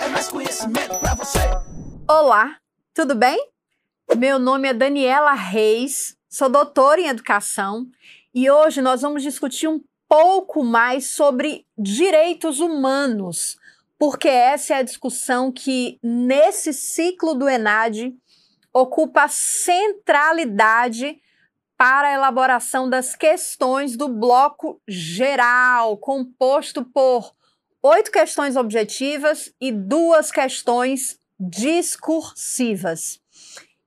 é mais conhecimento pra você. Olá, tudo bem? Meu nome é Daniela Reis, sou doutora em educação e hoje nós vamos discutir um pouco mais sobre direitos humanos, porque essa é a discussão que nesse ciclo do Enad ocupa centralidade para a elaboração das questões do bloco geral, composto por oito questões objetivas e duas questões discursivas.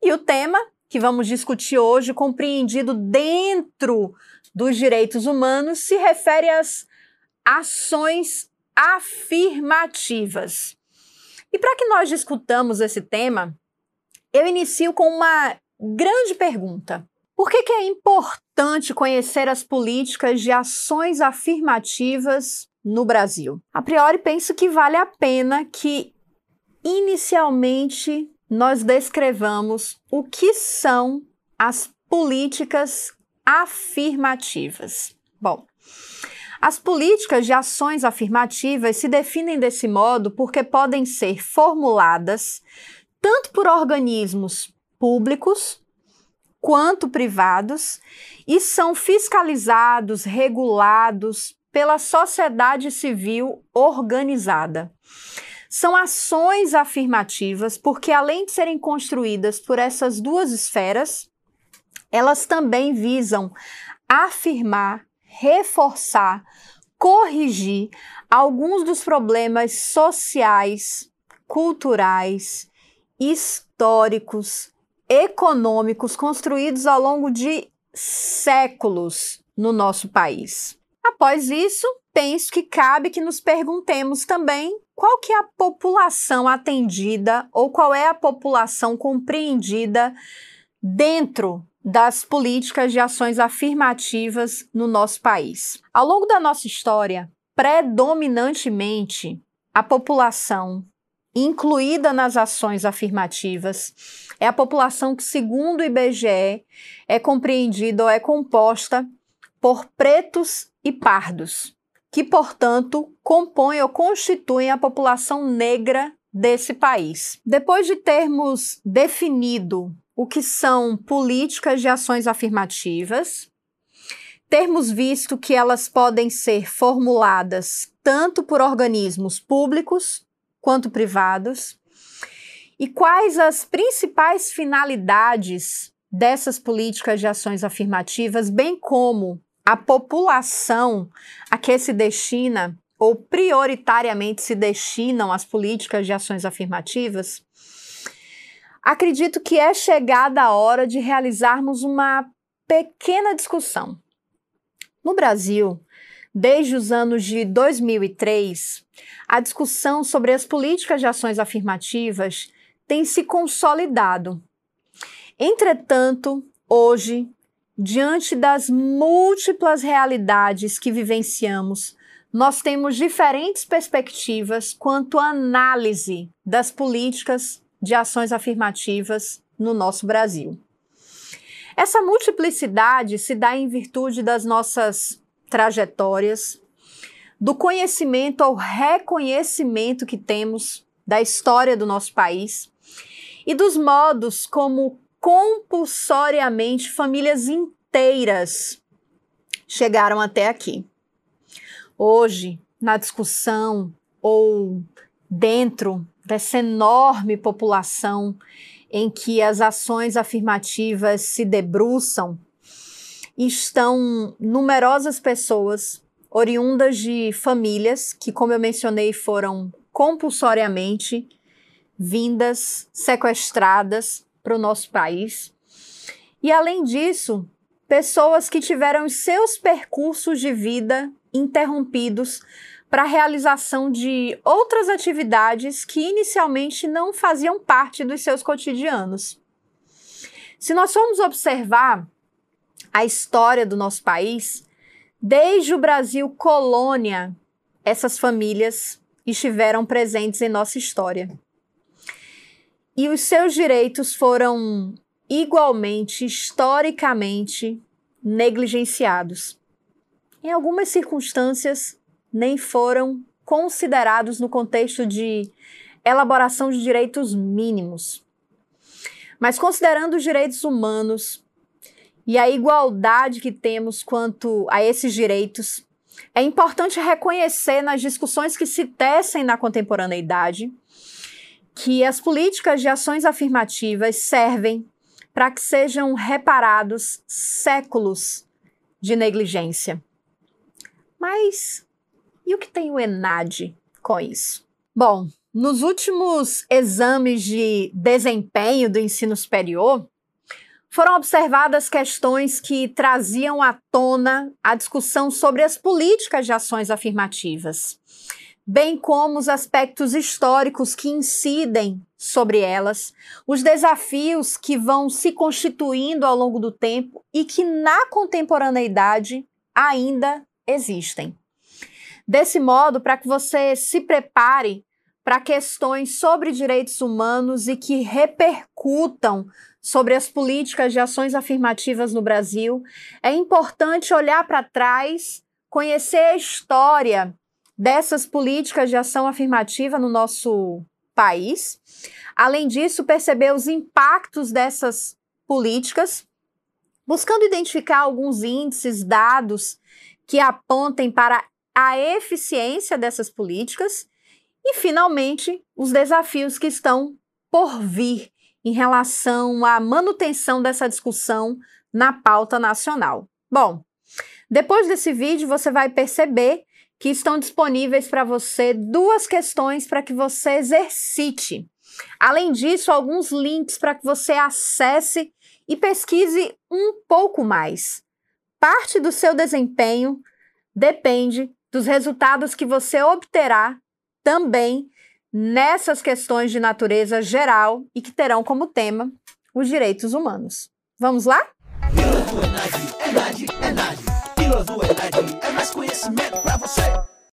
E o tema que vamos discutir hoje, compreendido dentro dos direitos humanos, se refere às ações afirmativas. E para que nós discutamos esse tema, eu inicio com uma grande pergunta. Por que, que é importante conhecer as políticas de ações afirmativas no Brasil? A priori, penso que vale a pena que, inicialmente, nós descrevamos o que são as políticas afirmativas. Bom, as políticas de ações afirmativas se definem desse modo porque podem ser formuladas tanto por organismos públicos quanto privados e são fiscalizados, regulados pela sociedade civil organizada. São ações afirmativas porque, além de serem construídas por essas duas esferas, elas também visam afirmar, reforçar, corrigir alguns dos problemas sociais, culturais, históricos, econômicos construídos ao longo de séculos no nosso país. Após isso, penso que cabe que nos perguntemos também qual que é a população atendida ou qual é a população compreendida dentro das políticas de ações afirmativas no nosso país. Ao longo da nossa história, predominantemente a população incluída nas ações afirmativas é a população que, segundo o IBGE, é compreendida ou é composta por pretos e pardos, que, portanto, compõem ou constituem a população negra desse país. Depois de termos definido o que são políticas de ações afirmativas, termos visto que elas podem ser formuladas tanto por organismos públicos quanto privados? E quais as principais finalidades dessas políticas de ações afirmativas, bem como a população a que se destina ou prioritariamente se destinam as políticas de ações afirmativas? Acredito que é chegada a hora de realizarmos uma pequena discussão. No Brasil, Desde os anos de 2003, a discussão sobre as políticas de ações afirmativas tem se consolidado. Entretanto, hoje, diante das múltiplas realidades que vivenciamos, nós temos diferentes perspectivas quanto à análise das políticas de ações afirmativas no nosso Brasil. Essa multiplicidade se dá em virtude das nossas trajetórias, do conhecimento ao reconhecimento que temos da história do nosso país e dos modos como compulsoriamente famílias inteiras chegaram até aqui. Hoje, na discussão ou dentro dessa enorme população em que as ações afirmativas se debruçam, estão numerosas pessoas oriundas de famílias que, como eu mencionei, foram compulsoriamente vindas, sequestradas para o nosso país. E, além disso, pessoas que tiveram seus percursos de vida interrompidos para a realização de outras atividades que inicialmente não faziam parte dos seus cotidianos. Se nós formos observar a história do nosso país, desde o Brasil colônia, essas famílias estiveram presentes em nossa história. E os seus direitos foram igualmente, historicamente, negligenciados. Em algumas circunstâncias, nem foram considerados no contexto de elaboração de direitos mínimos. Mas considerando os direitos humanos e a igualdade que temos quanto a esses direitos, é importante reconhecer nas discussões que se tecem na contemporaneidade que as políticas de ações afirmativas servem para que sejam reparados séculos de negligência. Mas e o que tem o ENAD com isso? Bom, nos últimos exames de desempenho do ensino superior, foram observadas questões que traziam à tona a discussão sobre as políticas de ações afirmativas, bem como os aspectos históricos que incidem sobre elas, os desafios que vão se constituindo ao longo do tempo e que na contemporaneidade ainda existem. Desse modo, para que você se prepare para questões sobre direitos humanos e que repercutam sobre as políticas de ações afirmativas no Brasil, é importante olhar para trás, conhecer a história dessas políticas de ação afirmativa no nosso país. Além disso, perceber os impactos dessas políticas, buscando identificar alguns índices, dados que apontem para a eficiência dessas políticas e, finalmente, os desafios que estão por vir em relação à manutenção dessa discussão na pauta nacional. Bom, depois desse vídeo você vai perceber que estão disponíveis para você duas questões para que você exercite. Além disso, alguns links para que você acesse e pesquise um pouco mais. Parte do seu desempenho depende dos resultados que você obterá também nessas questões de natureza geral e que terão como tema os direitos humanos. Vamos lá? Pílula é, é, é, é mais conhecimento você.